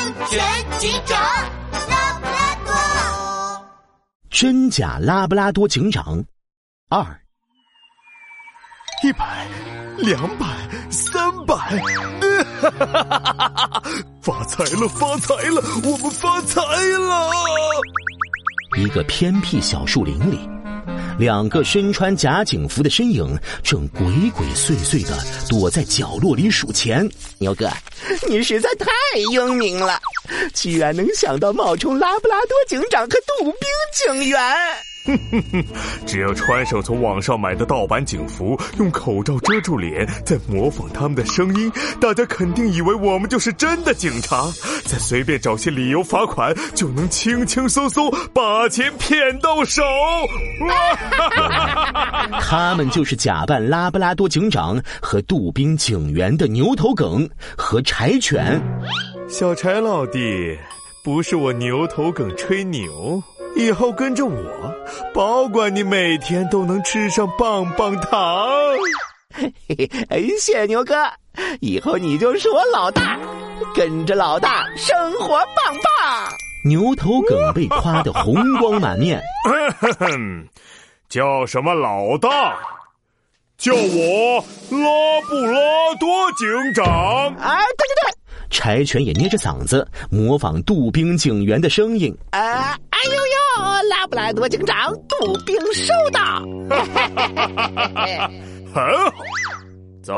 安全警长拉布拉多，真假拉布拉多警长二，一百，两百，三百，哈哈哈哈哈哈！发财了，发财了，我们发财了！一个偏僻小树林里，两个身穿假警服的身影正鬼鬼祟祟的躲在角落里数钱。牛哥，你实在太太英明了，居然能想到冒充拉布拉多警长和杜宾警员。哼哼哼！只要穿上从网上买的盗版警服，用口罩遮住脸，再模仿他们的声音，大家肯定以为我们就是真的警察。再随便找些理由罚款，就能轻轻松松把钱骗到手。他们就是假扮拉布拉多警长和杜宾警员的牛头梗和柴犬。小柴老弟，不是我牛头梗吹牛。以后跟着我，保管你每天都能吃上棒棒糖。嘿嘿，哎，谢牛哥，以后你就是我老大，跟着老大生活棒棒。牛头梗被夸得红光满面。叫什么老大？叫我拉布拉多警长。啊，对对对，柴犬也捏着嗓子模仿杜宾警员的声音。啊！拉布拉多警长，杜宾收到。很 好，走，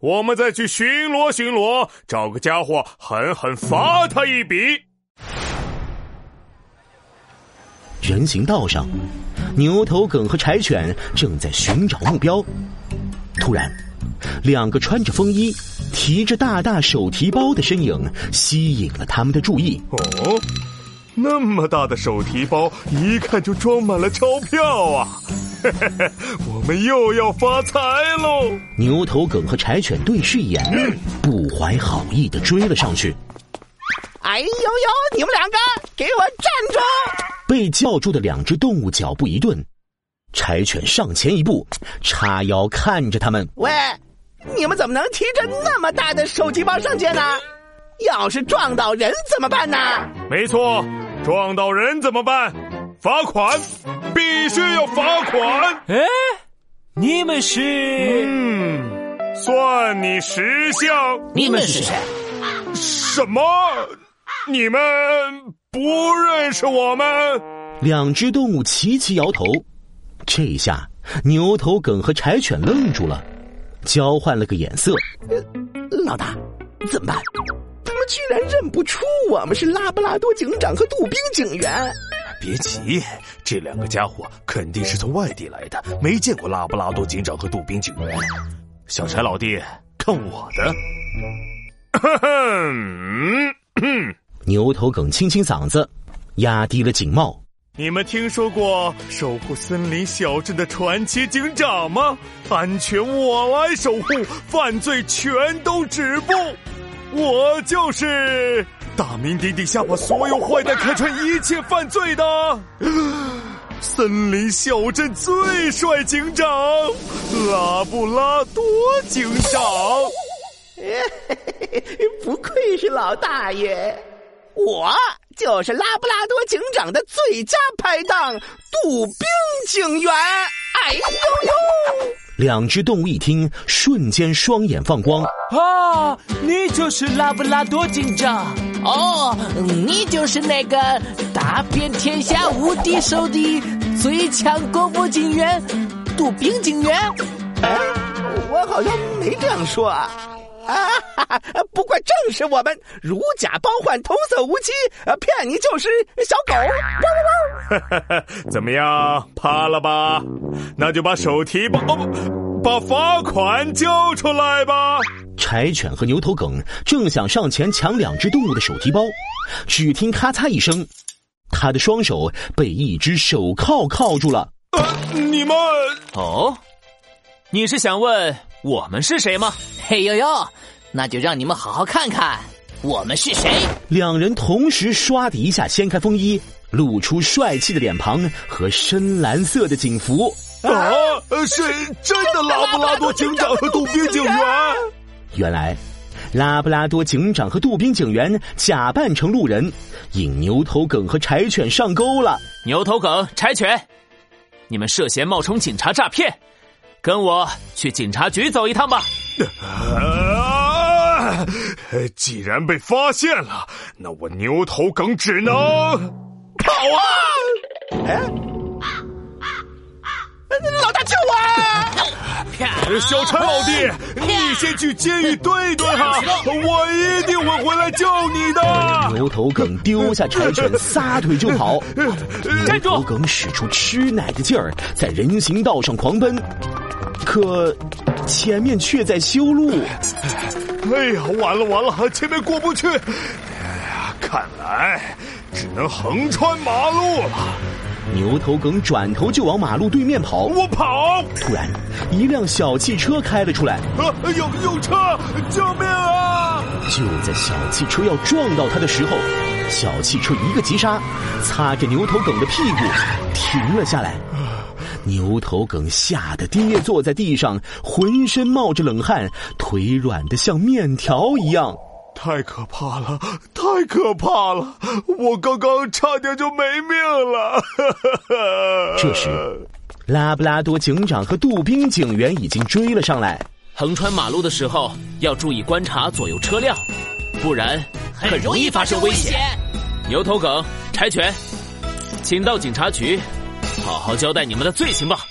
我们再去巡逻巡逻，找个家伙狠狠罚他一笔。人行道上，牛头梗和柴犬正在寻找目标。突然，两个穿着风衣、提着大大手提包的身影吸引了他们的注意。哦。那么大的手提包，一看就装满了钞票啊！嘿嘿嘿，我们又要发财喽！牛头梗和柴犬对视一眼，不怀好意的追了上去。哎呦呦！你们两个给我站住！被叫住的两只动物脚步一顿，柴犬上前一步，叉腰看着他们。喂，你们怎么能提着那么大的手提包上街呢？要是撞到人怎么办呢？没错。撞到人怎么办？罚款，必须要罚款！哎，你们是？嗯，算你识相。你们是谁？什么？你们不认识我们？两只动物齐齐摇头。这一下牛头梗和柴犬愣住了，交换了个眼色。老大，怎么办？居然认不出我们是拉布拉多警长和杜宾警员！别急，这两个家伙肯定是从外地来的，没见过拉布拉多警长和杜宾警员。小柴老弟，看我的！牛头梗清清嗓子，压低了警帽。你们听说过守护森林小镇的传奇警长吗？安全我来守护，犯罪全都止步。我就是大名鼎鼎下把所有坏蛋看穿一切犯罪的森林小镇最帅警长拉布拉多警长。不愧是老大爷，我就是拉布拉多警长的最佳拍档杜宾警员。哎呦呦！两只动物一听，瞬间双眼放光。啊，你就是拉布拉多警长哦，你就是那个打遍天下无敌手的最强功夫警员杜宾警员。哎，我好像没这样说啊。啊哈哈，不过正是我们如假包换、童叟无欺，骗你就是小狗。汪汪汪怎么样，怕了吧？那就把手提包哦，把罚款交出来吧。柴犬和牛头梗正想上前抢两只动物的手提包，只听咔嚓一声，他的双手被一只手铐铐住了。呃你们哦，你是想问？我们是谁吗？嘿呦呦，那就让你们好好看看我们是谁。两人同时唰的一下掀开风衣，露出帅气的脸庞和深蓝色的警服。啊，是真的拉布拉多警长和杜宾警员。原来，拉布拉多警长和杜宾警员假扮成路人，引牛头梗和柴犬上钩了。牛头梗、柴犬，你们涉嫌冒充警察诈骗，跟我去警察局走一趟吧。啊！既然被发现了，那我牛头梗只能跑啊！哎，老大救我！小陈老弟，你先去监狱蹲一蹲哈，我一定会回来救你的。牛头梗丢下柴犬，撒腿就跑。站住！牛头梗使出吃奶的劲儿，在人行道上狂奔，可前面却在修路。哎呀，完了完了，前面过不去！哎呀，看来只能横穿马路了。牛头梗转头就往马路对面跑，我跑。突然，一辆小汽车开了出来，啊，有有车！救命啊！就在小汽车要撞到他的时候，小汽车一个急刹，擦着牛头梗的屁股停了下来。牛头梗吓得跌坐在地上，浑身冒着冷汗，腿软的像面条一样。太可怕了，太可怕了！我刚刚差点就没命了。这时，拉布拉多警长和杜宾警员已经追了上来。横穿马路的时候要注意观察左右车辆，不然很容易发生危险。牛头梗、柴犬，请到警察局，好好交代你们的罪行吧。